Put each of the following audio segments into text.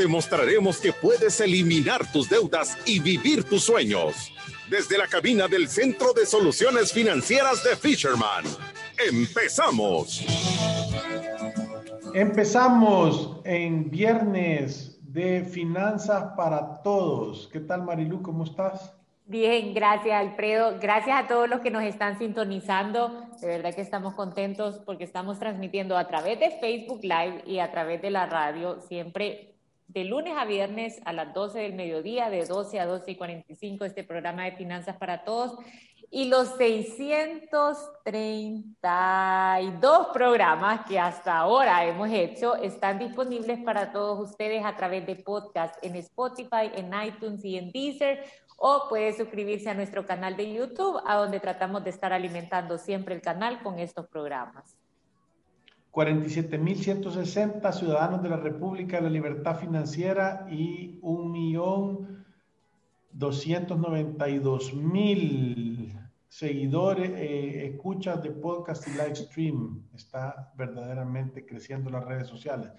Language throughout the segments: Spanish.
Te mostraremos que puedes eliminar tus deudas y vivir tus sueños. Desde la cabina del Centro de Soluciones Financieras de Fisherman. ¡Empezamos! Empezamos en viernes de Finanzas para Todos. ¿Qué tal Marilú? ¿Cómo estás? Bien, gracias Alfredo. Gracias a todos los que nos están sintonizando. De verdad que estamos contentos porque estamos transmitiendo a través de Facebook Live y a través de la radio, siempre de lunes a viernes a las 12 del mediodía, de 12 a 12 y 45, este programa de Finanzas para Todos. Y los 632 programas que hasta ahora hemos hecho están disponibles para todos ustedes a través de podcast en Spotify, en iTunes y en Deezer o puede suscribirse a nuestro canal de YouTube, a donde tratamos de estar alimentando siempre el canal con estos programas. 47.160 ciudadanos de la República de la Libertad Financiera y 1.292.000 seguidores, eh, escuchas de podcast y live stream. Está verdaderamente creciendo las redes sociales.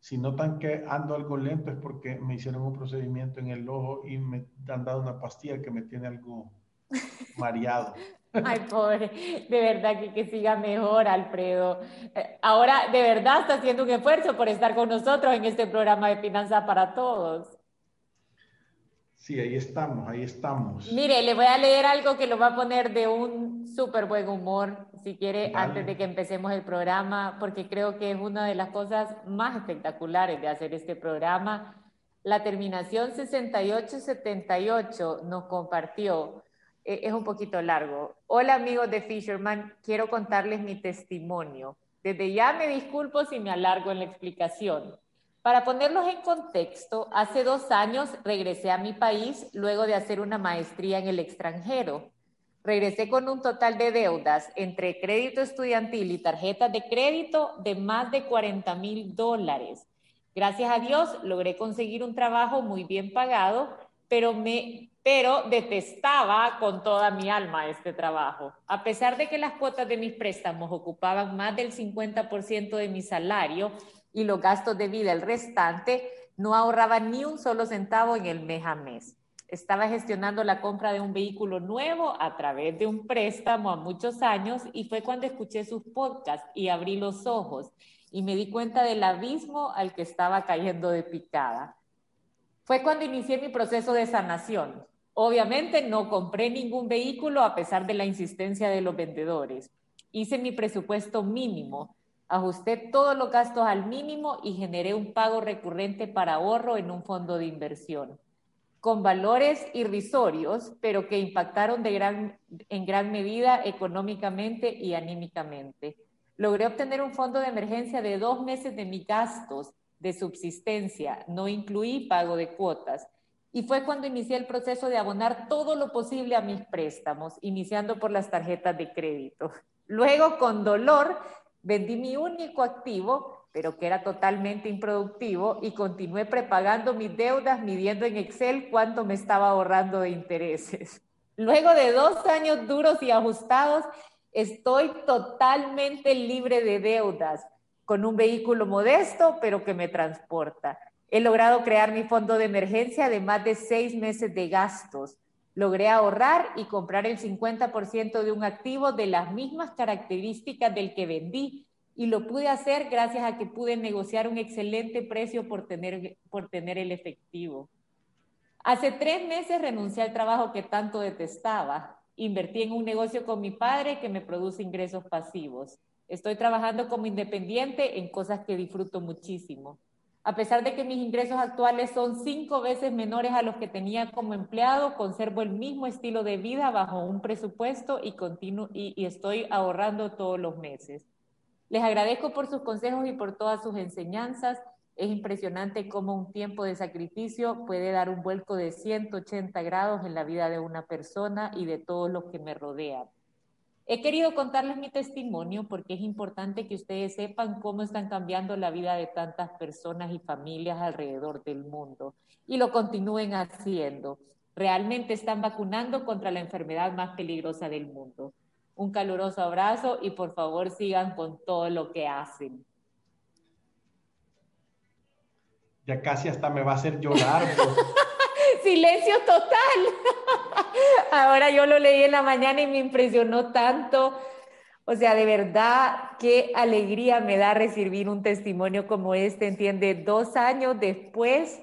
Si notan que ando algo lento es porque me hicieron un procedimiento en el ojo y me han dado una pastilla que me tiene algo mareado. Ay, pobre, de verdad que, que siga mejor, Alfredo. Eh, ahora, de verdad, está haciendo un esfuerzo por estar con nosotros en este programa de Finanza para Todos. Sí, ahí estamos, ahí estamos. Mire, le voy a leer algo que lo va a poner de un súper buen humor, si quiere, antes de que empecemos el programa, porque creo que es una de las cosas más espectaculares de hacer este programa. La terminación 6878 nos compartió, es un poquito largo. Hola amigos de Fisherman, quiero contarles mi testimonio. Desde ya me disculpo si me alargo en la explicación. Para ponerlos en contexto, hace dos años regresé a mi país luego de hacer una maestría en el extranjero. Regresé con un total de deudas entre crédito estudiantil y tarjetas de crédito de más de 40 mil dólares. Gracias a Dios logré conseguir un trabajo muy bien pagado, pero me pero detestaba con toda mi alma este trabajo. A pesar de que las cuotas de mis préstamos ocupaban más del 50% de mi salario, y los gastos de vida el restante, no ahorraba ni un solo centavo en el mes a mes. Estaba gestionando la compra de un vehículo nuevo a través de un préstamo a muchos años y fue cuando escuché sus podcasts y abrí los ojos y me di cuenta del abismo al que estaba cayendo de picada. Fue cuando inicié mi proceso de sanación. Obviamente no compré ningún vehículo a pesar de la insistencia de los vendedores. Hice mi presupuesto mínimo Ajusté todos los gastos al mínimo y generé un pago recurrente para ahorro en un fondo de inversión, con valores irrisorios, pero que impactaron en gran medida económicamente y anímicamente. Logré obtener un fondo de emergencia de dos meses de mis gastos de subsistencia, no incluí pago de cuotas. Y fue cuando inicié el proceso de abonar todo lo posible a mis préstamos, iniciando por las tarjetas de crédito. Luego, con dolor, Vendí mi único activo, pero que era totalmente improductivo, y continué prepagando mis deudas midiendo en Excel cuánto me estaba ahorrando de intereses. Luego de dos años duros y ajustados, estoy totalmente libre de deudas, con un vehículo modesto, pero que me transporta. He logrado crear mi fondo de emergencia de más de seis meses de gastos Logré ahorrar y comprar el 50% de un activo de las mismas características del que vendí y lo pude hacer gracias a que pude negociar un excelente precio por tener, por tener el efectivo. Hace tres meses renuncié al trabajo que tanto detestaba. Invertí en un negocio con mi padre que me produce ingresos pasivos. Estoy trabajando como independiente en cosas que disfruto muchísimo. A pesar de que mis ingresos actuales son cinco veces menores a los que tenía como empleado, conservo el mismo estilo de vida bajo un presupuesto y, y, estoy ahorrando todos los meses. Les agradezco por sus consejos y por todas sus enseñanzas. Es impresionante cómo un tiempo de sacrificio puede dar un vuelco de 180 grados en la vida de una persona y de todos los que me rodean. He querido contarles mi testimonio porque es importante que ustedes sepan cómo están cambiando la vida de tantas personas y familias alrededor del mundo y lo continúen haciendo. Realmente están vacunando contra la enfermedad más peligrosa del mundo. Un caluroso abrazo y por favor sigan con todo lo que hacen. Ya casi hasta me va a hacer llorar. Silencio total. Ahora yo lo leí en la mañana y me impresionó tanto. O sea, de verdad, qué alegría me da recibir un testimonio como este, entiende, dos años después.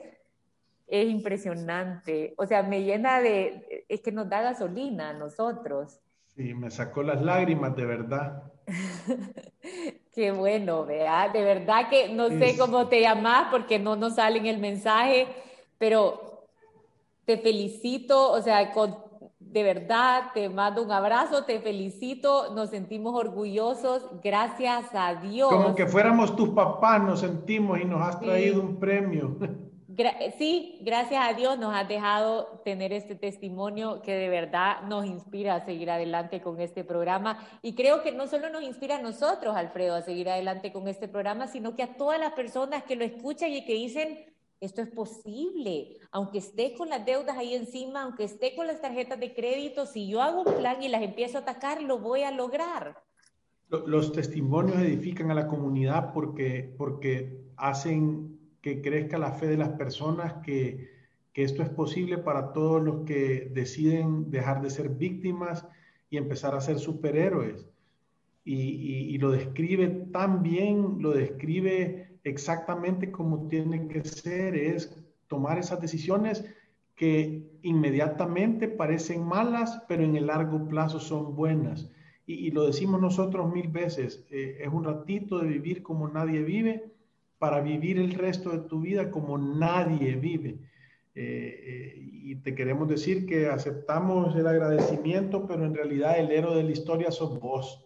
Es impresionante. O sea, me llena de, es que nos da gasolina a nosotros. Sí, me sacó las lágrimas, de verdad. Qué bueno, vea. De verdad que no sé cómo te llamas porque no nos sale en el mensaje, pero te felicito, o sea, de verdad te mando un abrazo, te felicito, nos sentimos orgullosos, gracias a Dios. Como que fuéramos tus papás, nos sentimos y nos has traído un premio. sí, gracias a Dios nos has dejado tener este testimonio que de verdad nos inspira a seguir adelante con este programa. Y creo que no solo nos inspira a nosotros, Alfredo, a seguir adelante con este programa, sino que a todas las personas que lo escuchan y que dicen, esto es posible, aunque esté con las deudas ahí encima, aunque esté con las tarjetas de crédito, si yo hago un plan y las empiezo a atacar, lo voy a lograr. Los testimonios edifican a la comunidad porque, porque hacen que crezca la fe de las personas, que, esto es posible para todos los que deciden dejar de ser víctimas y empezar a ser superhéroes. Y, lo describe tan bien, lo describe exactamente como tiene que ser, es tomar esas decisiones que inmediatamente parecen malas, pero en el largo plazo son buenas. Y, lo decimos nosotros mil veces, eh, es un ratito de vivir como nadie vive para vivir el resto de tu vida como nadie vive. Eh, eh, y te queremos decir que aceptamos el agradecimiento, pero en realidad el héroe de la historia sos vos.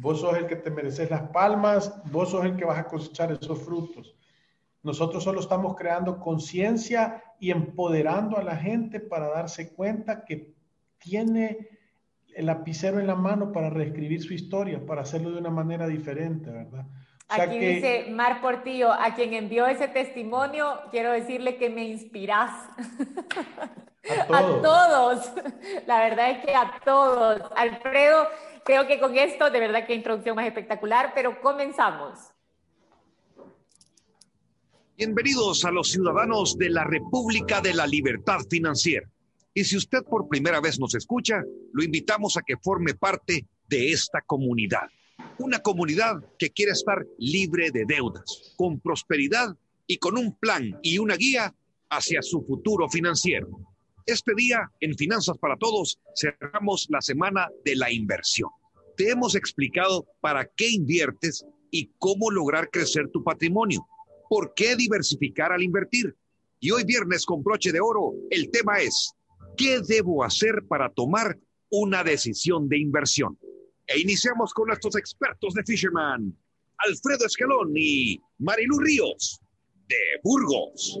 Vos sos el que te mereces las palmas, vos sos el que vas a cosechar esos frutos. Nosotros solo estamos creando conciencia y empoderando a la gente para darse cuenta que tiene el lapicero en la mano para reescribir su historia, para hacerlo de una manera diferente, ¿verdad? Aquí dice Mar Portillo, a quien envió ese testimonio, quiero decirle que me inspirás. A todos. La verdad es que a todos. Alfredo, creo que con esto, de verdad que introducción más espectacular, pero comenzamos. Bienvenidos a los ciudadanos de la República de la Libertad Financiera. Y si usted por primera vez nos escucha, lo invitamos a que forme parte de esta comunidad una comunidad que quiere estar libre de deudas, con prosperidad y con un plan y una guía hacia su futuro financiero. Este día, en Finanzas para Todos, cerramos la semana de la inversión. Te hemos explicado para qué inviertes y cómo lograr crecer tu patrimonio. ¿Por qué diversificar al invertir? Y hoy viernes con broche de oro, el tema es, ¿qué debo hacer para tomar una decisión de inversión? E iniciamos con nuestros expertos de Fisherman, Alfredo Escalón y Marilu Ríos, de Burgos.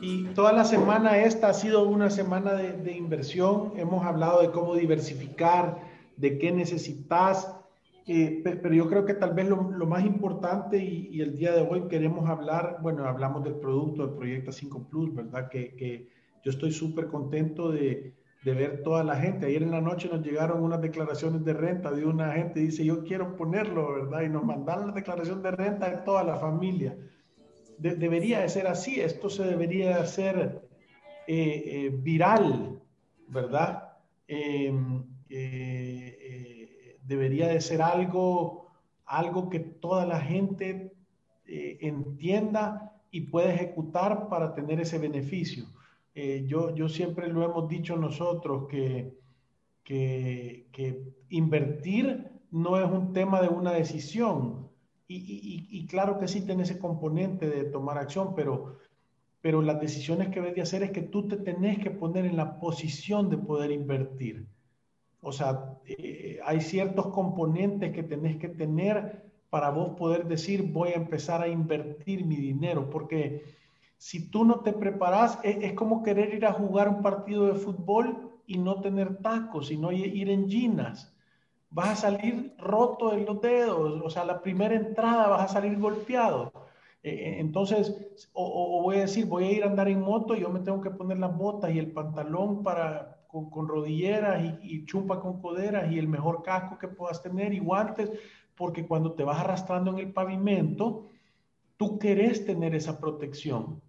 Y toda la semana esta ha sido una semana de, inversión. Hemos hablado de cómo diversificar, de qué necesitas, eh, pero yo creo que tal vez lo, más importante y, el día de hoy queremos hablar, bueno, hablamos del producto del Proyecto 5 Plus, ¿verdad? Que, que yo estoy súper contento de, de ver toda la gente. Ayer en la noche nos llegaron unas declaraciones de renta de una gente, dice, yo quiero ponerlo, ¿verdad? Y nos mandaron la declaración de renta de toda la familia. debería de ser así, esto se debería hacer eh, eh, viral, ¿verdad? Em, eh, debería de ser algo, algo que toda la gente entienda y pueda ejecutar para tener ese beneficio. Eh, yo, yo siempre lo hemos dicho nosotros que, que, invertir no es un tema de una decisión. Y, y, claro que sí tiene ese componente de tomar acción, pero, pero las decisiones que debes de hacer es que tú te tenés que poner en la posición de poder invertir. O sea, eh, hay ciertos componentes que tenés que tener para vos poder decir voy a empezar a invertir mi dinero, porque si tú no te preparas, es, es como querer ir a jugar un partido de fútbol y no tener tacos, sino ir en ginas. Vas a salir roto en los dedos, o sea, la primera entrada vas a salir golpeado. Eh, eh, entonces, o, voy a decir, voy a ir a andar en moto y yo me tengo que poner las botas y el pantalón para, con, rodilleras y, y, chumpa con coderas y el mejor casco que puedas tener y guantes, porque cuando te vas arrastrando en el pavimento, tú querés tener esa protección.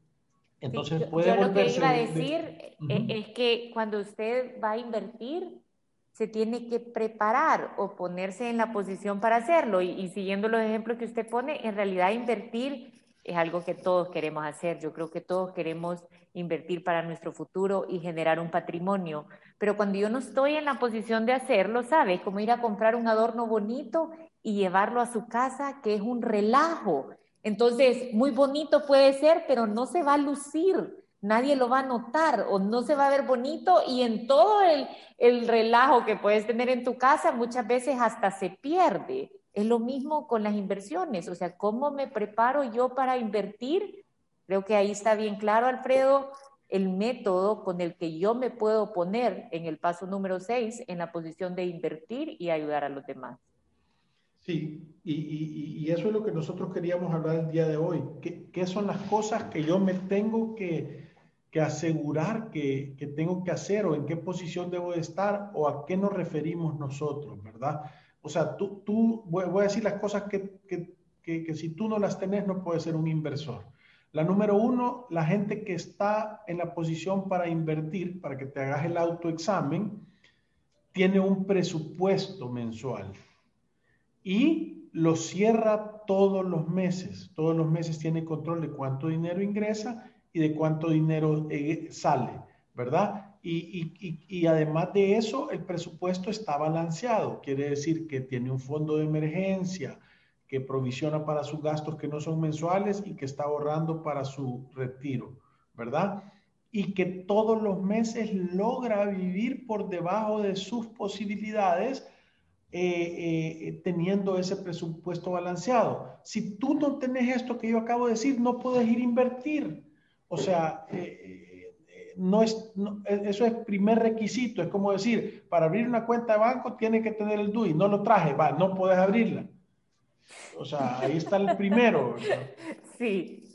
Entonces puede yo lo que iba a decir eh, es que cuando usted va a invertir, se tiene que preparar o ponerse en la posición para hacerlo. Y, y, siguiendo los ejemplos que usted pone, en realidad invertir es algo que todos queremos hacer. Yo creo que todos queremos invertir para nuestro futuro y generar un patrimonio. Pero cuando yo no estoy en la posición de hacerlo, ¿sabe? Como ir a comprar un adorno bonito y llevarlo a su casa, que es un relajo. Entonces, muy bonito puede ser, pero no se va a lucir, nadie lo va a notar o no se va a ver bonito y en todo el, el relajo que puedes tener en tu casa muchas veces hasta se pierde. Es lo mismo con las inversiones, o sea, ¿cómo me preparo yo para invertir? Creo que ahí está bien claro, Alfredo, el método con el que yo me puedo poner en el paso número 6 en la posición de invertir y ayudar a los demás. Sí, y, eso es lo que nosotros queríamos hablar el día de hoy. ¿Qué, son las cosas que yo me tengo que, asegurar que, tengo que hacer o en qué posición debo de estar o a qué nos referimos nosotros, verdad? O sea, tú, tú voy, a decir las cosas que, que si tú no las tenés no puedes ser un inversor. La número uno, la gente que está en la posición para invertir, para que te hagas el autoexamen, tiene un presupuesto mensual y lo cierra todos los meses. Todos los meses tiene control de cuánto dinero ingresa y de cuánto dinero eh, sale, ¿verdad? Y, además de eso, el presupuesto está balanceado. Quiere decir que tiene un fondo de emergencia que provisiona para sus gastos que no son mensuales y que está ahorrando para su retiro, ¿verdad? Y que todos los meses logra vivir por debajo de sus posibilidades eh, eh, teniendo ese presupuesto balanceado. Si tú no tenés esto que yo acabo de decir, no puedes ir a invertir. O sea, eh, no es, e, eso es primer requisito. Es como decir, para abrir una cuenta de banco tiene que tener el DUI. No lo traje, va, no puedes abrirla. O sea, ahí está el primero. Sí.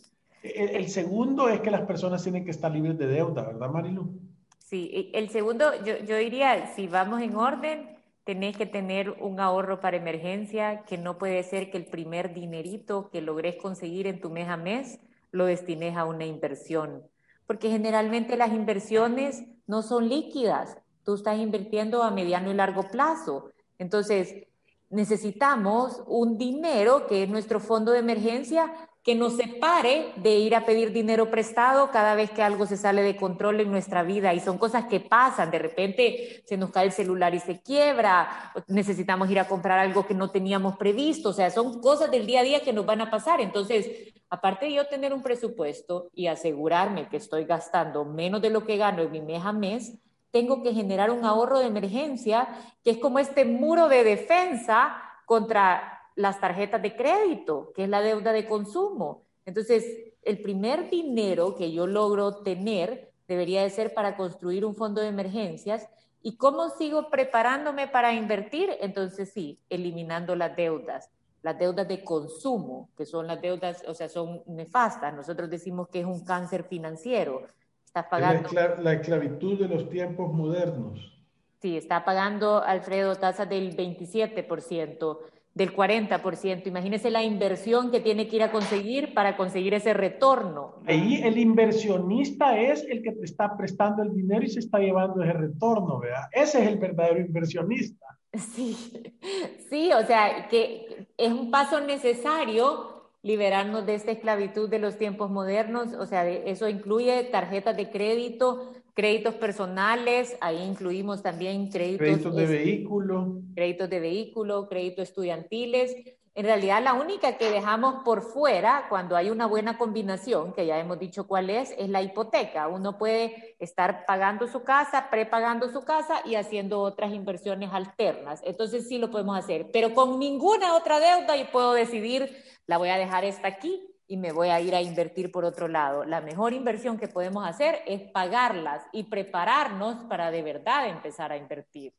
El, el, segundo es que las personas tienen que estar libres de deuda, ¿verdad, Marilu? Sí, el segundo, yo, yo diría, si vamos en orden, tenés que tener un ahorro para emergencia, que no puede ser que el primer dinerito que logres conseguir en tu mes a mes lo destines a una inversión, porque generalmente las inversiones no son líquidas, tú estás invirtiendo a mediano y largo plazo. Entonces, necesitamos un dinero que es nuestro fondo de emergencia que nos separe de ir a pedir dinero prestado cada vez que algo se sale de control en nuestra vida. Y son cosas que pasan, de repente se nos cae el celular y se quiebra, necesitamos ir a comprar algo que no teníamos previsto, o sea, son cosas del día a día que nos van a pasar. Entonces, aparte de yo tener un presupuesto y asegurarme que estoy gastando menos de lo que gano en mi mes a mes, tengo que generar un ahorro de emergencia que es como este muro de defensa contra las tarjetas de crédito, que es la deuda de consumo. Entonces, el primer dinero que yo logro tener debería de ser para construir un fondo de emergencias. ¿Y cómo sigo preparándome para invertir? Entonces, sí, eliminando las deudas, las deudas de consumo, que son las deudas, o sea, son nefastas. Nosotros decimos que es un cáncer financiero. Estás pagando... La, esclavitud de los tiempos modernos. Sí, está pagando, Alfredo, tasas del 27% del 40%. Imagínese la inversión que tiene que ir a conseguir para conseguir ese retorno. Ahí el inversionista es el que te está prestando el dinero y se está llevando ese retorno, ¿verdad? Ese es el verdadero inversionista. Sí, sí, o sea, que es un paso necesario liberarnos de esta esclavitud de los tiempos modernos, o sea, eso incluye tarjetas de crédito, créditos personales, ahí incluimos también créditos, créditos de vehículo. Créditos de vehículo, créditos estudiantiles. En realidad, la única que dejamos por fuera cuando hay una buena combinación, que ya hemos dicho cuál es, es la hipoteca. Uno puede estar pagando su casa, prepagando su casa y haciendo otras inversiones alternas. Entonces sí lo podemos hacer, pero con ninguna otra deuda y puedo decidir, la voy a dejar esta aquí y me voy a ir a invertir por otro lado. La mejor inversión que podemos hacer es pagarlas y prepararnos para de verdad empezar a invertir.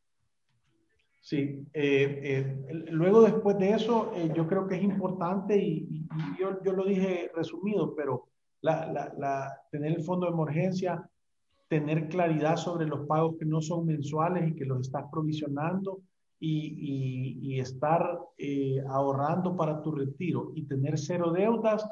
Sí, eh, eh, luego después de eso, eh, yo creo que es importante y, yo, yo, lo dije resumido, pero la, la, tener el fondo de emergencia, tener claridad sobre los pagos que no son mensuales y que los estás provisionando y, y estar ahorrando para tu retiro y tener cero deudas,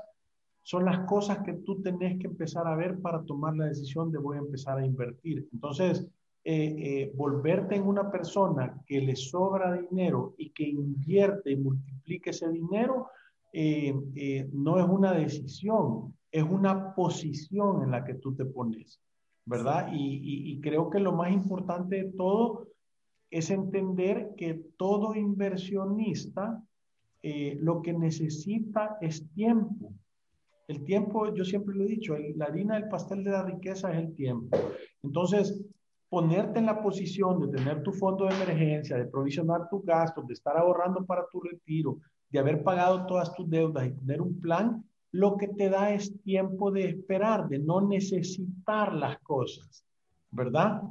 son las cosas que tú tenés que empezar a ver para tomar la decisión de voy a empezar a invertir. Entonces, eh, eh, volverte en una persona que le sobra dinero y que invierte y multiplique ese dinero, eh, no es una decisión, es una posición en la que tú te pones, ¿verdad? Y, creo que lo más importante de todo es entender que todo inversionista lo que necesita es tiempo. El tiempo, yo siempre lo he dicho, la harina del pastel de la riqueza es el tiempo. Entonces, ponerte en la posición de tener tu fondo de emergencia, de provisionar tus gastos, de estar ahorrando para tu retiro, de haber pagado todas tus deudas y tener un plan, lo que te da es tiempo de esperar, de no necesitar las cosas, ¿verdad?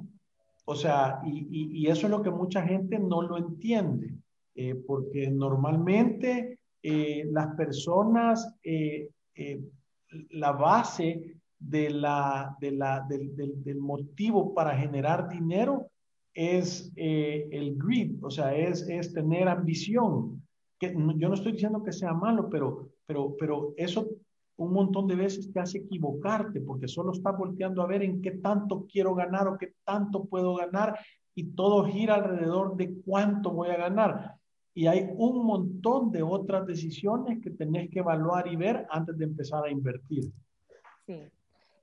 O sea, y, eso es lo que mucha gente no lo entiende, eh, porque normalmente eh, las personas, eh, la base de la, de la, del, del, motivo para generar dinero es eh, el greed, o sea, es, es tener ambición. Que, yo no estoy diciendo que sea malo, pero, pero, pero eso un montón de veces te hace equivocarte porque solo estás volteando a ver en qué tanto quiero ganar o qué tanto puedo ganar y todo gira alrededor de cuánto voy a ganar. Y hay un montón de otras decisiones que tenés que evaluar y ver antes de empezar a invertir. Sí.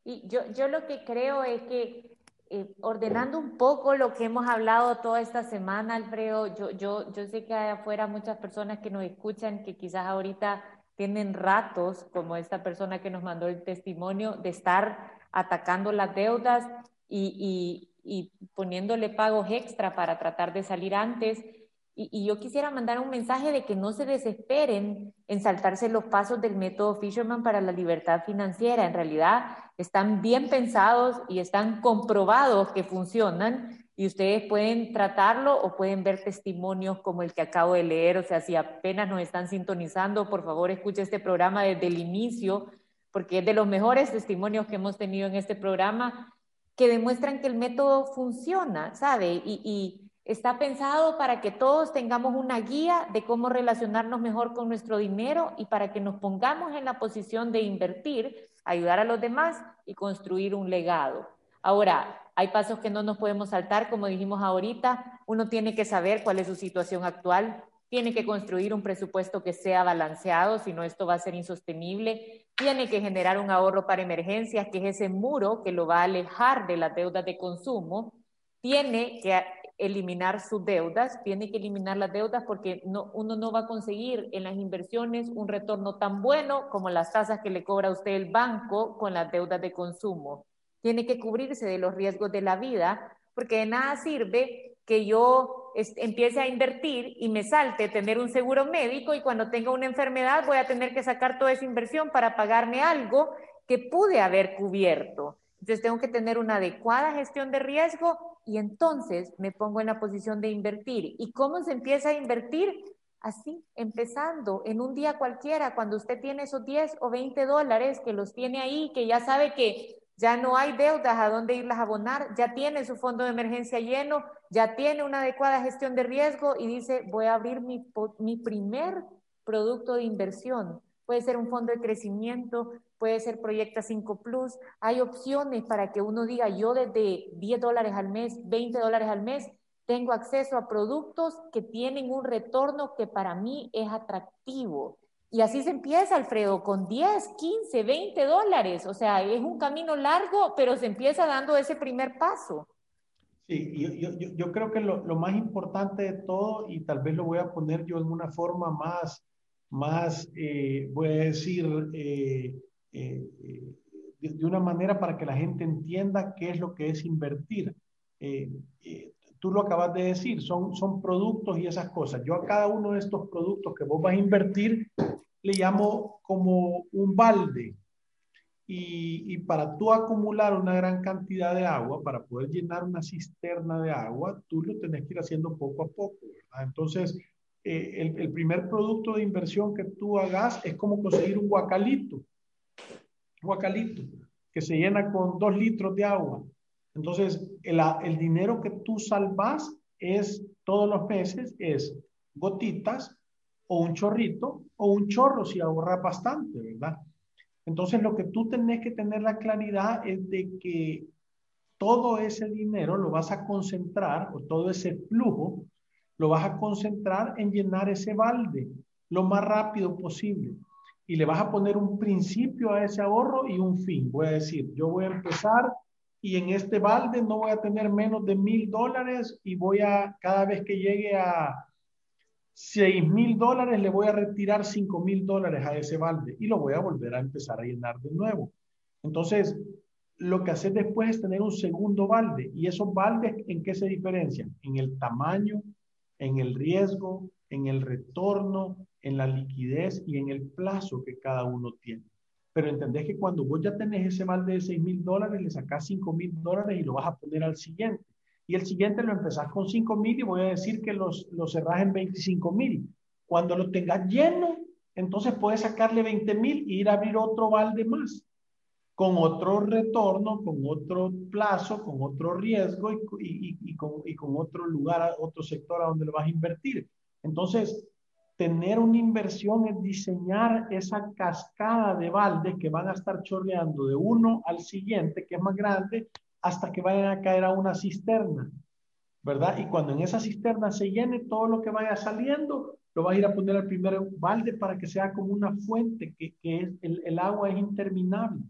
Y yo, yo lo que creo es que eh, ordenando un poco lo que hemos hablado toda esta semana, Alfredo, yo, yo, yo sé que hay afuera muchas personas que nos escuchan que quizás ahorita tienen ratos, como esta persona que nos mandó el testimonio, de estar atacando las deudas y, y, y poniéndole pagos extra para tratar de salir antes. Y, yo quisiera mandar un mensaje de que no se desesperen en saltarse los pasos del método Fisherman para la libertad financiera. En realidad están bien pensados y están comprobados que funcionan y ustedes pueden tratarlo o pueden ver testimonios como el que acabo de leer. O sea, si apenas nos están sintonizando, por favor escuche este programa desde el inicio porque es de los mejores testimonios que hemos tenido en este programa que demuestran que el método funciona, ¿sabe? Y, y Está pensado para que todos tengamos una guía de cómo relacionarnos mejor con nuestro dinero y para que nos pongamos en la posición de invertir, ayudar a los demás y construir un legado. Ahora, hay pasos que no nos podemos saltar, como dijimos ahorita. Uno tiene que saber cuál es su situación actual, tiene que construir un presupuesto que sea balanceado, si no esto va a ser insostenible. Tiene que generar un ahorro para emergencias, que es ese muro que lo va a alejar de las deudas de consumo. Tiene que eliminar sus deudas, tiene que eliminar las deudas porque no, uno no va a conseguir en las inversiones un retorno tan bueno como las tasas que le cobra usted el banco con las deudas de consumo. Tiene que cubrirse de los riesgos de la vida porque de nada sirve que yo empiece a invertir y me salte tener un seguro médico y cuando tenga una enfermedad voy a tener que sacar toda esa inversión para pagarme algo que pude haber cubierto. Entonces tengo que tener una adecuada gestión de riesgo y entonces me pongo en la posición de invertir. ¿Y cómo se empieza a invertir? Así, empezando en un día cualquiera, cuando usted tiene esos 10 o 20 dólares que los tiene ahí, que ya sabe que ya no hay deudas a dónde irlas a abonar, ya tiene su fondo de emergencia lleno, ya tiene una adecuada gestión de riesgo y dice, voy a abrir mi, primer producto de inversión. Puede ser un fondo de crecimiento, puede ser Proyecta 5 Plus. Hay opciones para que uno diga, yo desde 10 dólares al mes, 20 dólares al mes, tengo acceso a productos que tienen un retorno que para mí es atractivo. Y así se empieza, Alfredo, con 10, 15, 20 dólares. O sea, es un camino largo, pero se empieza dando ese primer paso. Sí, yo, yo, creo que lo, más importante de todo, y tal vez lo voy a poner yo en una forma más más, eh, voy a decir, eh, de, de, una manera para que la gente entienda qué es lo que es invertir. Tú lo acabas de decir, son, son productos y esas cosas. Yo a cada uno de estos productos que vos vas a invertir le llamo como un balde. Y, y, para tú acumular una gran cantidad de agua, para poder llenar una cisterna de agua, tú lo tenés que ir haciendo poco a poco. Entonces, eh, el, el, primer producto de inversión que tú hagas es como conseguir un guacalito, guacalito, que se llena con dos litros de agua. Entonces, el, dinero que tú salvas es todos los meses, es gotitas o un chorrito o un chorro si ahorras bastante, ¿verdad? Entonces lo que tú tenés que tener la claridad es de que todo ese dinero lo vas a concentrar o todo ese flujo lo vas a concentrar en llenar ese balde lo más rápido posible. Y le vas a poner un principio a ese ahorro y un fin. Voy a decir, yo voy a empezar y en este balde no voy a tener menos de mil dólares y voy a, cada vez que llegue a, 6 mil dólares, le voy a retirar 5 mil dólares a ese balde y lo voy a volver a empezar a llenar de nuevo. Entonces, lo que haces después es tener un segundo balde y esos baldes, ¿en qué se diferencian? En el tamaño, en el riesgo, en el retorno, en la liquidez y en el plazo que cada uno tiene. Pero entendés que cuando vos ya tenés ese balde de 6 mil dólares, le sacás 5 mil dólares y lo vas a poner al siguiente y el siguiente lo empezás con 5 mil y voy a decir que los, los cerrás en 25 mil. Cuando lo tengas lleno, entonces puedes sacarle 20 mil e ir a abrir otro balde más, con otro retorno, con otro plazo, con otro riesgo y, y, y, con, y con otro lugar, otro sector a donde lo vas a invertir. Entonces, tener una inversión es diseñar esa cascada de baldes que van a estar chorreando de uno al siguiente, que es más grande, hasta que vayan a caer a una cisterna, ¿verdad? Y cuando en esa cisterna se llene todo lo que vaya saliendo, lo vas a ir a poner al primer balde para que sea como una fuente, que, es, el, el, agua es interminable,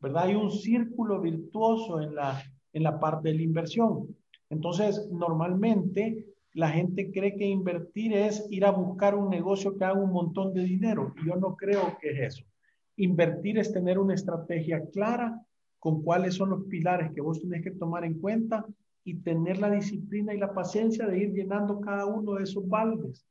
¿verdad? Hay un círculo virtuoso en la, en la parte de la inversión. Entonces, normalmente la gente cree que invertir es ir a buscar un negocio que haga un montón de dinero. Y yo no creo que es eso. Invertir es tener una estrategia clara con cuáles son los pilares que vos tenés que tomar en cuenta y tener la disciplina y la paciencia de ir llenando cada uno de esos baldes.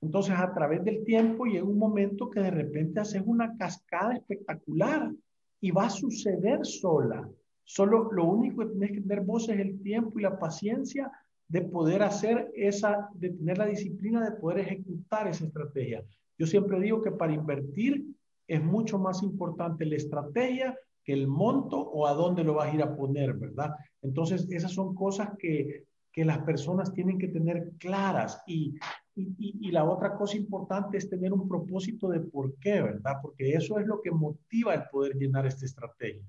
Entonces, a través del tiempo llega un momento que de repente haces una cascada espectacular y va a suceder sola. Solo lo único que tenés que tener vos es el tiempo y la paciencia de poder hacer esa, de tener la disciplina de poder ejecutar esa estrategia. Yo siempre digo que para invertir es mucho más importante la estrategia el monto o a dónde lo vas a ir a poner, ¿verdad? Entonces, esas son cosas que, que las personas tienen que tener claras y, y, la otra cosa importante es tener un propósito de por qué, ¿verdad? Porque eso es lo que motiva el poder llenar esta estrategia.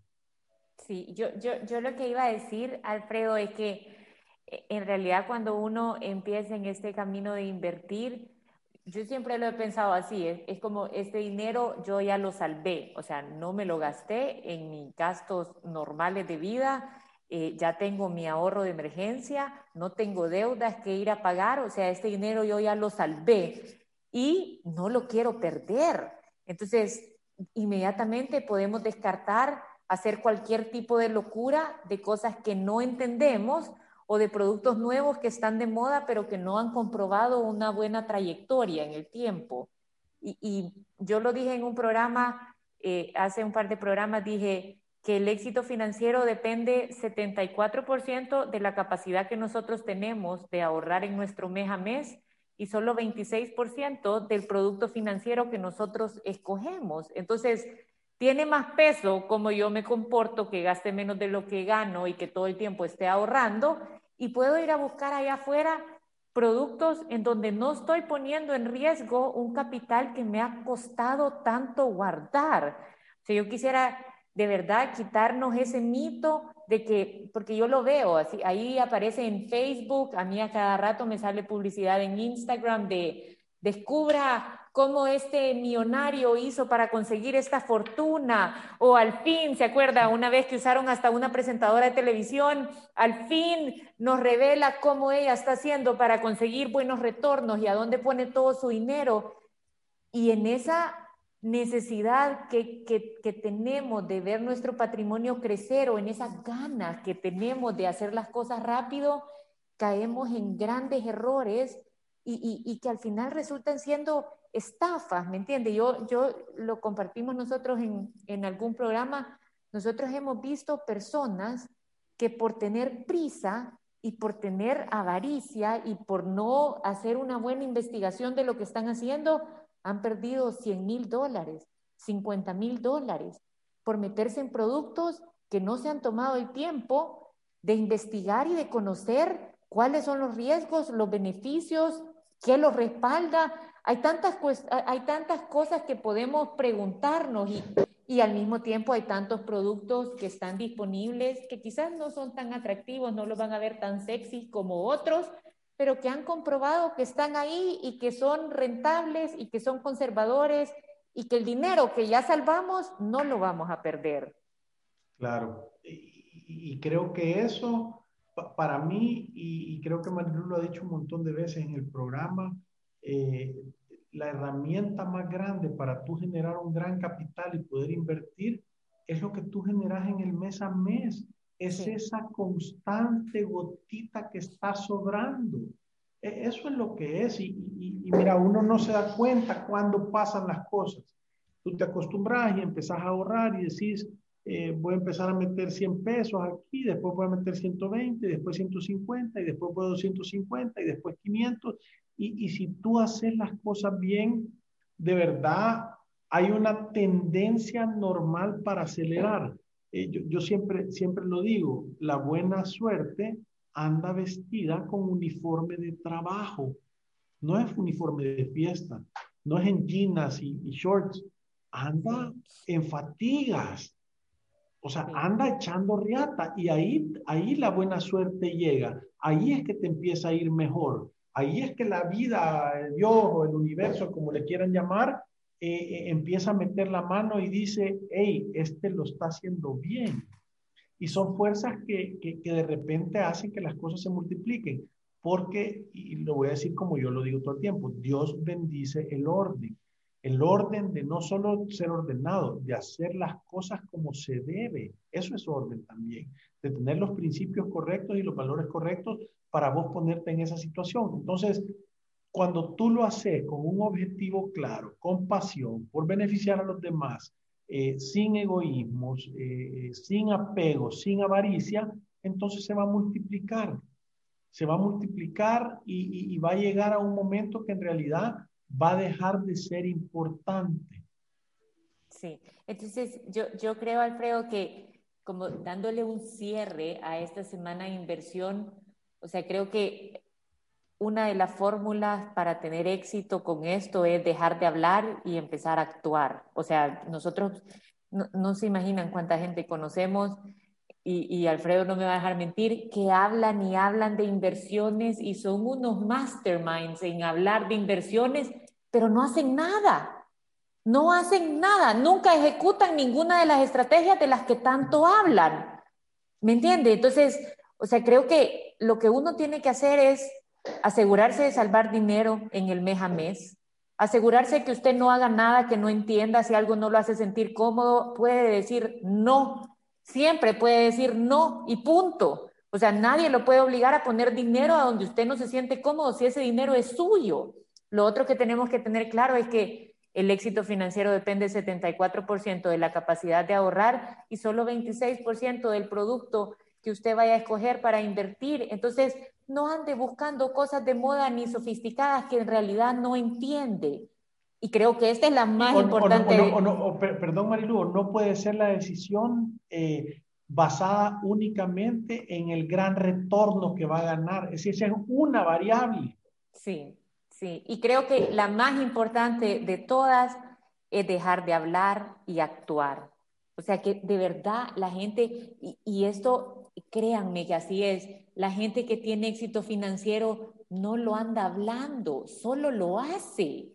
Sí, yo, yo, yo lo que iba a decir, Alfredo, es que en realidad cuando uno empieza en este camino de invertir, yo siempre lo he pensado así, es, es, como este dinero yo ya lo salvé, o sea, no me lo gasté en mis gastos normales de vida, eh, ya tengo mi ahorro de emergencia, no tengo deudas que ir a pagar, o sea, este dinero yo ya lo salvé y no lo quiero perder. Entonces, inmediatamente podemos descartar hacer cualquier tipo de locura de cosas que no entendemos o de productos nuevos que están de moda, pero que no han comprobado una buena trayectoria en el tiempo. Y, yo lo dije en un programa, eh, hace un par de programas, dije que el éxito financiero depende 74% de la capacidad que nosotros tenemos de ahorrar en nuestro mes a mes y solo 26% del producto financiero que nosotros escogemos. Entonces, tiene más peso como yo me comporto, que gaste menos de lo que gano y que todo el tiempo esté ahorrando, y puedo ir a buscar allá afuera productos en donde no estoy poniendo en riesgo un capital que me ha costado tanto guardar. O yo quisiera de verdad quitarnos ese mito de que, porque yo lo veo, así, ahí aparece en Facebook, a mí a cada rato me sale publicidad en Instagram de descubra cómo este millonario hizo para conseguir esta fortuna, o al fin, ¿se acuerda? Una vez que usaron hasta una presentadora de televisión, al fin nos revela cómo ella está haciendo para conseguir buenos retornos y a dónde pone todo su dinero. Y en esa necesidad que, que, tenemos de ver nuestro patrimonio crecer o en esas ganas que tenemos de hacer las cosas rápido, caemos en grandes errores y, y, que al final resultan siendo estafas, ¿me entiende? Yo, yo lo compartimos nosotros en, en algún programa, nosotros hemos visto personas que por tener prisa y por tener avaricia y por no hacer una buena investigación de lo que están haciendo, han perdido 100 mil dólares, 50 mil dólares, por meterse en productos que no se han tomado el tiempo de investigar y de conocer cuáles son los riesgos, los beneficios, qué los respalda. Hay tantas, hay tantas cosas que podemos preguntarnos y, y al mismo tiempo hay tantos productos que están disponibles que quizás no son tan atractivos, no los van a ver tan sexy como otros, pero que han comprobado que están ahí y que son rentables y que son conservadores y que el dinero que ya salvamos no lo vamos a perder. Claro, y, creo que eso, para mí, y, creo que Marilu lo ha dicho un montón de veces en el programa, eh, la herramienta más grande para tú generar un gran capital y poder invertir es lo que tú generas en el mes a mes es esa constante gotita que está sobrando. E, eso es lo que es. Y, mira, uno no se da cuenta cuando pasan las cosas. Tú te acostumbras y empezás a ahorrar y decís, eh, voy a empezar a meter 100 pesos aquí, después voy a meter 120, después 150 y después voy a 250 y después 500. Y, y si tú haces las cosas bien, de verdad hay una tendencia normal para acelerar. Eh, yo, siempre, siempre lo digo, la buena suerte anda vestida con uniforme de trabajo. No es uniforme de fiesta, no es en jeans y, shorts, anda en fatigas. O sea, anda echando riata y ahí, ahí la buena suerte llega. Ahí es que te empieza a ir mejor. Ahí es que la vida, Dios o el universo, como le quieran llamar, eh, eh, empieza a meter la mano y dice, hey, este lo está haciendo bien. Y son fuerzas que, que, que, de repente hacen que las cosas se multipliquen. Porque, y lo voy a decir como yo lo digo todo el tiempo, Dios bendice el orden. El orden de no solo ser ordenado, de hacer las cosas como se debe. Eso es orden también. De tener los principios correctos y los valores correctos para vos ponerte en esa situación. Entonces, cuando tú lo haces con un objetivo claro, con pasión, por beneficiar a los demás, eh, sin egoísmos, eh, sin apego, sin avaricia, entonces se va a multiplicar. Se va a multiplicar y, va a llegar a un momento que en realidad va a dejar de ser importante. Sí, entonces yo, yo creo, Alfredo, que como dándole un cierre a esta semana de inversión, o sea, creo que una de las fórmulas para tener éxito con esto es dejar de hablar y empezar a actuar. O sea, nosotros no, se imaginan cuánta gente conocemos y, Alfredo no me va a dejar mentir, que hablan y hablan de inversiones y son unos masterminds en hablar de inversiones, pero no hacen nada. No hacen nada, nunca ejecutan ninguna de las estrategias de las que tanto hablan. ¿Me entiende? Entonces, o sea, creo que lo que uno tiene que hacer es asegurarse de salvar dinero en el mes a mes, asegurarse que usted no haga nada que no entienda, si algo no lo hace sentir cómodo, puede decir no, siempre puede decir no y punto. O sea, nadie lo puede obligar a poner dinero a donde usted no se siente cómodo si ese dinero es suyo. Lo otro que tenemos que tener claro es que el éxito financiero depende 74% de la capacidad de ahorrar y solo 26% del producto que usted vaya a escoger para invertir. Entonces, no ande buscando cosas de moda ni sofisticadas que en realidad no entiende. Y creo que esta es la más importante. perdón, Marilu, no puede ser la decisión eh, basada únicamente en el gran retorno que va a ganar. Es decir, es una variable. Sí, sí. Y creo que la más importante de todas es dejar de hablar y actuar. O sea, que de verdad la gente, y esto créanme que así es, la gente que tiene éxito financiero no lo anda hablando, solo lo hace.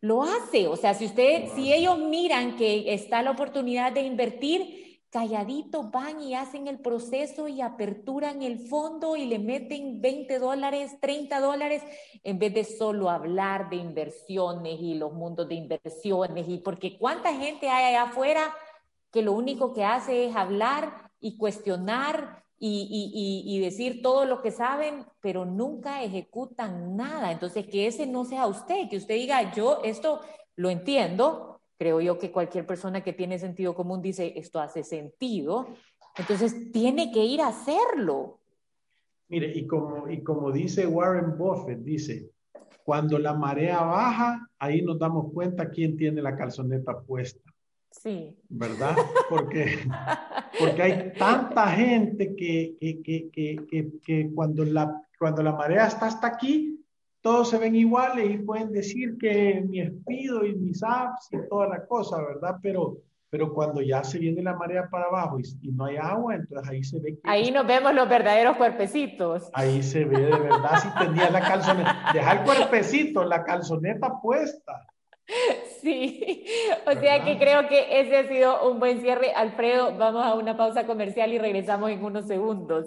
Lo hace, o sea, si usted, si ellos miran que está la oportunidad de invertir, calladitos van y hacen el proceso y aperturan el fondo y le meten 20 dólares, 30 dólares, en vez de solo hablar de inversiones y los mundos de inversiones. Y porque cuánta gente hay allá afuera que lo único que hace es hablar y cuestionar y, decir todo lo que saben, pero nunca ejecutan nada. Entonces, que ese no sea usted, que usted diga, yo esto lo entiendo, creo yo que cualquier persona que tiene sentido común dice, esto hace sentido, entonces tiene que ir a hacerlo. Mire, y como, y como dice Warren Buffett, dice, cuando la marea baja, ahí nos damos cuenta quién tiene la calzoneta puesta. Sí. ¿Verdad? Porque, porque hay tanta gente que, que, que, que, cuando, la, cuando la marea está hasta aquí, todos se ven iguales y pueden decir que mi espido y mis apps y toda la cosa, ¿verdad? Pero, pero cuando ya se viene la marea para abajo y, no hay agua, entonces ahí se ve Ahí nos vemos los verdaderos cuerpecitos. Ahí se ve de verdad si tenía la calzoneta. Deja el cuerpecito, la calzoneta puesta. Sí, o sea que creo que ese ha sido un buen cierre. Alfredo, vamos a una pausa comercial y regresamos en unos segundos.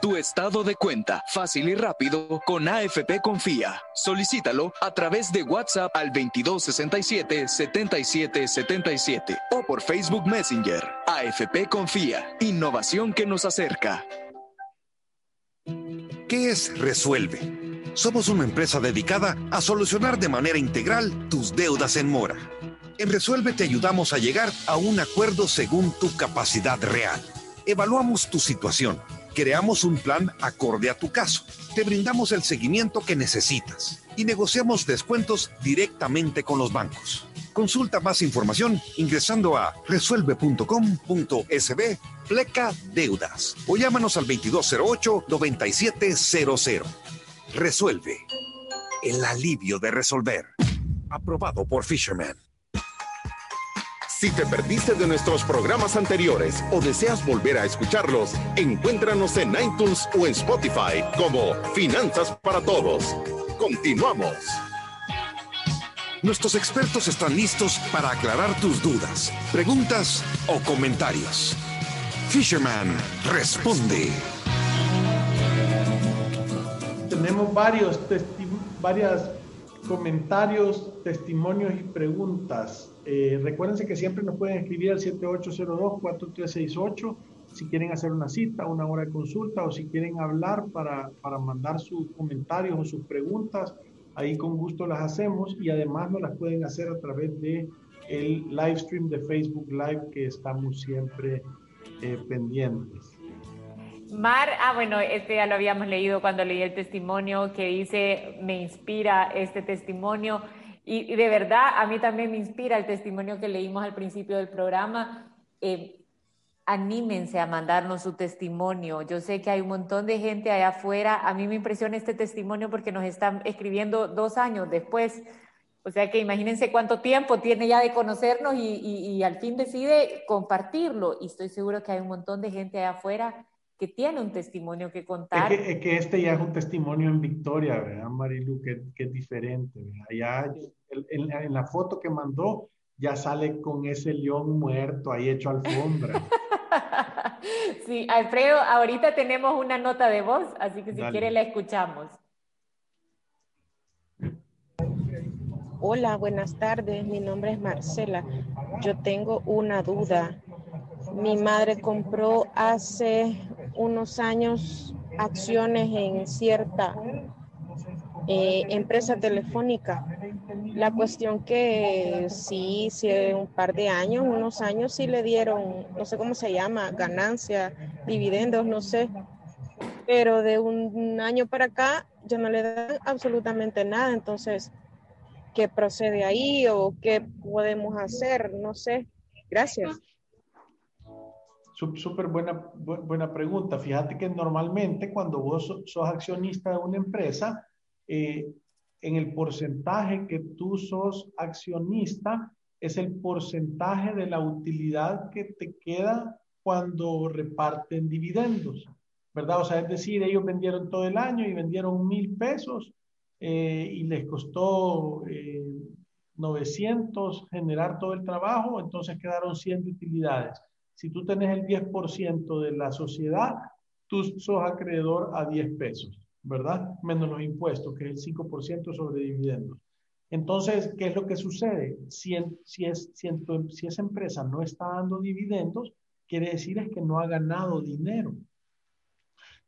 Tu estado de cuenta, fácil y rápido, con AFP Confía. Solicítalo a través de WhatsApp al 2267-7777 o por Facebook Messenger. AFP Confía, innovación que nos acerca. ¿Qué es Resuelve? Somos una empresa dedicada a solucionar de manera integral tus deudas en mora. En Resuelve te ayudamos a llegar a un acuerdo según tu capacidad real. Evaluamos tu situación Creamos un plan acorde a tu caso. Te brindamos el seguimiento que necesitas y negociamos descuentos directamente con los bancos. Consulta más información ingresando a resuelve.com.sb pleca deudas o llámanos al 2208-9700. Resuelve. El alivio de resolver. Aprobado por Fisherman. Si te perdiste de nuestros programas anteriores o deseas volver a escucharlos, encuéntranos en iTunes o en Spotify como Finanzas para Todos. Continuamos. Nuestros expertos están listos para aclarar tus dudas, preguntas o comentarios. Fisherman responde. Tenemos varios, comentarios, testimonios y preguntas. Eh, recuérdense que siempre nos pueden escribir al 7802-4368 si quieren hacer una cita, una hora de consulta o si quieren hablar para, para mandar sus comentarios o sus preguntas. Ahí con gusto las hacemos y además nos las pueden hacer a través de el live stream de Facebook Live que estamos siempre eh, pendientes. Mar, ah, bueno, este ya lo habíamos leído cuando leí el testimonio que dice, me inspira este testimonio. Y, de verdad, a mí también me inspira el testimonio que leímos al principio del programa. Eh, anímense a mandarnos su testimonio. Yo sé que hay un montón de gente allá afuera. A mí me impresiona este testimonio porque nos están escribiendo dos años después. O sea que imagínense cuánto tiempo tiene ya de conocernos y, y al fin decide compartirlo. Y estoy seguro que hay un montón de gente allá afuera que tiene un testimonio que contar. Es que, este ya es un testimonio en victoria, ¿verdad, Marilu? Que, que es diferente. Allá, en, la foto que mandó, ya sale con ese león muerto ahí hecho alfombra. sí, Alfredo, ahorita tenemos una nota de voz, así que si quiere la escuchamos. Hola, buenas tardes. Mi nombre es Marcela. Yo tengo una duda. Mi madre compró hace unos años acciones en cierta eh, empresa telefónica. La cuestión que sí, sí, un par de años, unos años sí le dieron, no sé cómo se llama, ganancia, dividendos, no sé. Pero de un año para acá ya no le dan absolutamente nada. Entonces, ¿qué procede ahí o qué podemos hacer? No sé. Gracias. Súper buena, buena pregunta. Fíjate que normalmente cuando vos sos accionista de una empresa, eh, en el porcentaje que tú sos accionista, es el porcentaje de la utilidad que te queda cuando reparten dividendos, ¿verdad? O sea, es decir, ellos vendieron todo el año y vendieron mil pesos eh, y les costó 900 eh, generar todo el trabajo, entonces quedaron 100 de utilidades. Si tú tenés el 10% de la sociedad, tú sos acreedor a 10 pesos, ¿verdad? Menos los impuestos, que es el 5% sobre dividendos. Entonces, ¿qué es lo que sucede? Si, si, es, si, si esa empresa no está dando dividendos, quiere decir es que no ha ganado dinero.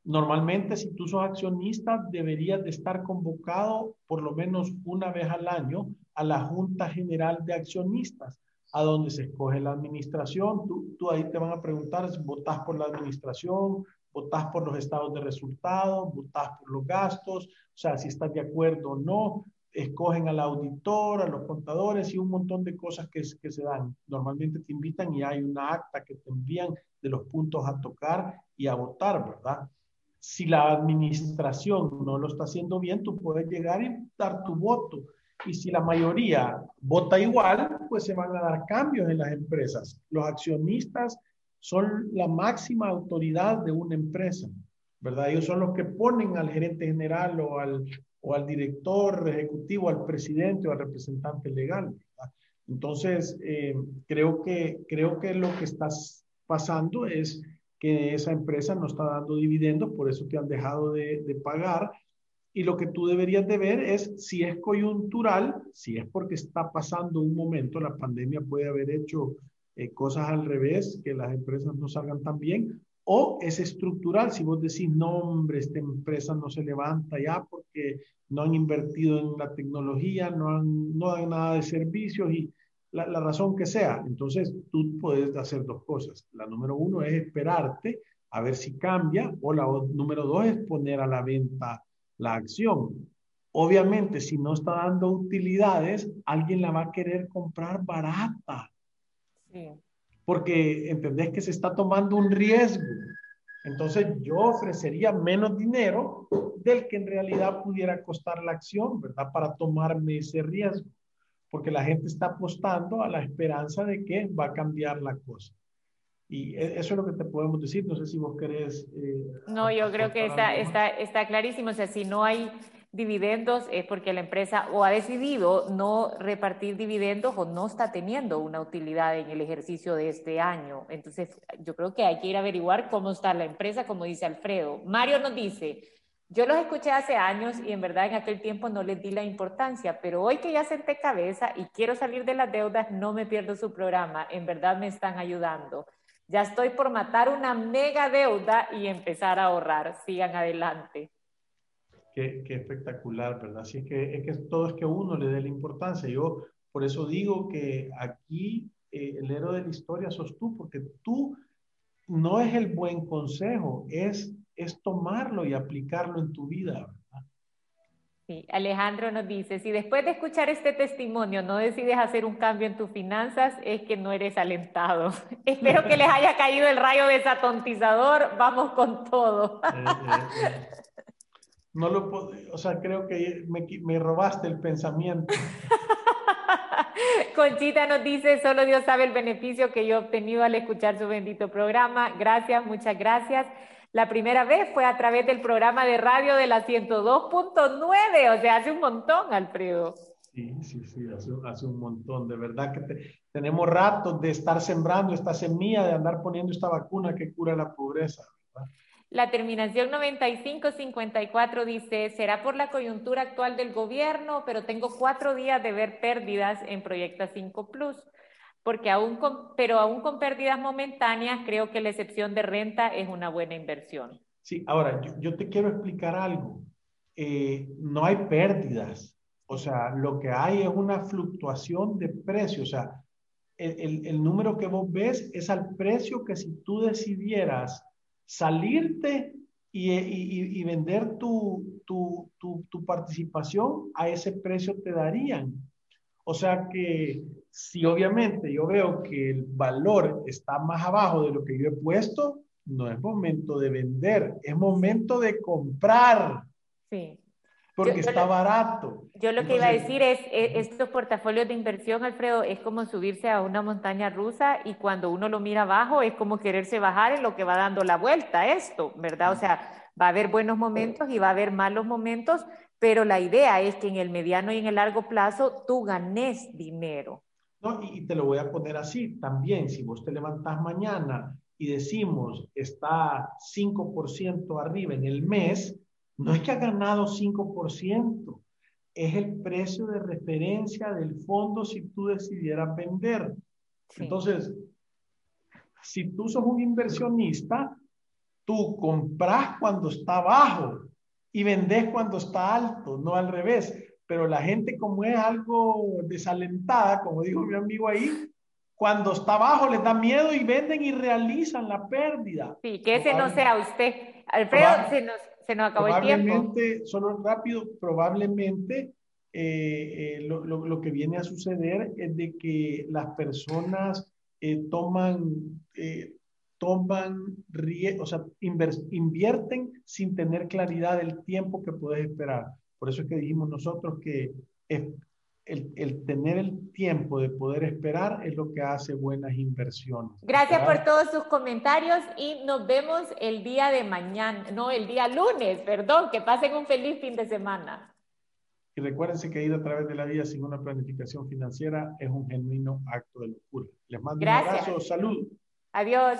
Normalmente, si tú sos accionista, deberías de estar convocado por lo menos una vez al año a la Junta General de Accionistas, a donde se escoge la administración. Tú, tú ahí te van a preguntar votás por la administración, votás por los estados de resultados, votás por los gastos, o sea, si estás de acuerdo o no escogen al auditor, a los contadores y un montón de cosas que, que se dan. Normalmente te invitan y hay una acta que te envían de los puntos a tocar y a votar, ¿verdad? Si la administración no lo está haciendo bien, tú puedes llegar y dar tu voto. Y si la mayoría vota igual, pues se van a dar cambios en las empresas. Los accionistas son la máxima autoridad de una empresa, ¿verdad? Ellos son los que ponen al gerente general o al o al director ejecutivo, al presidente o al representante legal. Entonces, eh, creo, que, creo que lo que está pasando es que esa empresa no está dando dividendos, por eso te han dejado de, de, pagar. Y lo que tú deberías de ver es si es coyuntural, si es porque está pasando un momento, la pandemia puede haber hecho eh, cosas al revés, que las empresas no salgan tan bien, o es estructural, si vos decís, no, hombre, esta empresa no se levanta ya porque no han invertido en la tecnología, no, han, no dan nada de servicios y la, la, razón que sea. Entonces, tú puedes hacer dos cosas. La número uno es esperarte a ver si cambia o la número dos es poner a la venta la acción. Obviamente, si no está dando utilidades, alguien la va a querer comprar barata. Sí porque entendés que se está tomando un riesgo. Entonces yo ofrecería menos dinero del que en realidad pudiera costar la acción, ¿verdad? Para tomarme ese riesgo, porque la gente está apostando a la esperanza de que va a cambiar la cosa. Y e, eso es lo que te podemos decir. No sé si vos querés. Eh, no, yo creo que está, está, está clarísimo. O sea, si no hay dividendos es porque la empresa o ha decidido no repartir dividendos o no está teniendo una utilidad en el ejercicio de este año. Entonces, yo creo que hay que ir a averiguar cómo está la empresa, como dice Alfredo. Mario nos dice, yo los escuché hace años y en verdad en aquel tiempo no les di la importancia, pero hoy que ya senté cabeza y quiero salir de las deudas, no me pierdo su programa. En verdad me están ayudando. Ya estoy por matar una mega deuda y empezar a ahorrar. Sigan adelante. Qué, espectacular, ¿verdad? Así que, es que todo es que uno le dé la importancia. Yo por eso digo que aquí eh, el héroe de la historia sos tú, porque tú no es el buen consejo, es, es tomarlo y aplicarlo en tu vida. Sí, Alejandro nos dice, si después de escuchar este testimonio no decides hacer un cambio en tus finanzas, es que no eres alentado. Espero que les haya caído el rayo desatontizador, vamos con todo. Eh, eh, no lo puedo, o sea, creo que me, me robaste el pensamiento. Conchita nos dice, solo Dios sabe el beneficio que yo he obtenido al escuchar su bendito programa. Gracias, muchas gracias. La primera vez fue a través del programa de radio de la 102.9, o sea, hace un montón, Alfredo. Sí, sí, sí, hace, hace un montón. De verdad que tenemos rato de estar sembrando esta semilla, de andar poniendo esta vacuna que cura la pobreza. La terminación 9554 dice, será por la coyuntura actual del gobierno, pero tengo cuatro días de ver pérdidas en Proyecta 5 Plus, porque aún con, pero aún con pérdidas momentáneas, creo que la excepción de renta es una buena inversión. Sí, ahora, yo, te quiero explicar algo. Eh, no hay pérdidas, o sea, lo que hay es una fluctuación de precio, o sea, el, el, el número que vos ves es al precio que si tú decidieras salirte y, vender tu, tu, participación a ese precio te darían. O sea que si obviamente yo veo que el valor está más abajo de lo que yo he puesto, no es momento de vender, es momento de comprar. Sí. Porque está barato. Yo lo que iba a decir es, e, estos portafolios de inversión, Alfredo, es como subirse a una montaña rusa y cuando uno lo mira abajo es como quererse bajar en lo que va dando la vuelta esto, ¿verdad? O sea, va a haber buenos momentos y va a haber malos momentos, pero la idea es que en el mediano y en el largo plazo tú ganes dinero. No, y te lo voy a poner así también, si vos te levantás mañana y decimos está 5% arriba en el mes, no es que ha ganado 5%, es el precio de referencia del fondo si tú decidieras vender. Entonces, si tú sos un inversionista, tú compras cuando está bajo y vendes cuando está alto, no al revés. Pero la gente como es algo desalentada, como dijo mi amigo ahí, cuando está bajo les da miedo y venden y realizan la pérdida. Sí, que ese no sea usted. Alfredo, se nos, se nos acabó el tiempo. Probablemente, solo rápido, probablemente eh, eh, lo, lo, lo, que viene a suceder es de que las personas eh, toman, toman o sea, invierten sin tener claridad del tiempo que puedes esperar. Por eso es que dijimos nosotros que es, el, el, tener el tiempo de poder esperar es lo que hace buenas inversiones. Gracias por todos sus comentarios y nos vemos el día de mañana, no, el día lunes, perdón, que pasen un feliz fin de semana. Y recuérdense que ir a través de la vida sin una planificación financiera es un genuino acto de locura. Les mando Gracias. un abrazo, salud. Adiós.